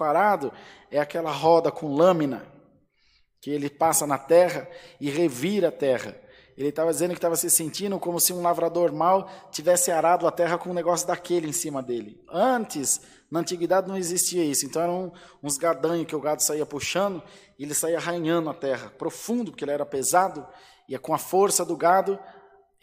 arado é aquela roda com lâmina que ele passa na terra e revira a terra. Ele estava dizendo que estava se sentindo como se um lavrador mau tivesse arado a terra com um negócio daquele em cima dele. Antes, na antiguidade, não existia isso. Então eram uns gadanhos que o gado saía puxando e ele saía arranhando a terra, profundo, porque ele era pesado, e com a força do gado,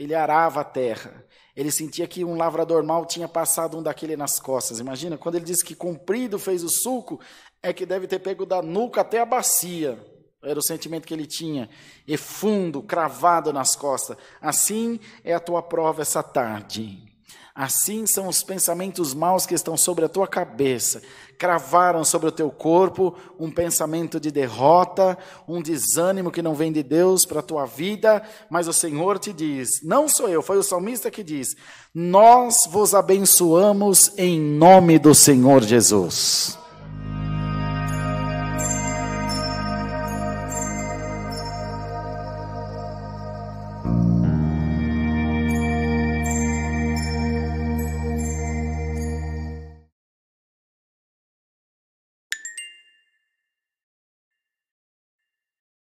ele arava a terra. Ele sentia que um lavrador mau tinha passado um daquele nas costas. Imagina, quando ele disse que comprido fez o sulco, é que deve ter pego da nuca até a bacia. Era o sentimento que ele tinha, e fundo, cravado nas costas. Assim é a tua prova essa tarde. Assim são os pensamentos maus que estão sobre a tua cabeça, cravaram sobre o teu corpo um pensamento de derrota, um desânimo que não vem de Deus para a tua vida, mas o Senhor te diz: não sou eu, foi o salmista que diz: Nós vos abençoamos em nome do Senhor Jesus.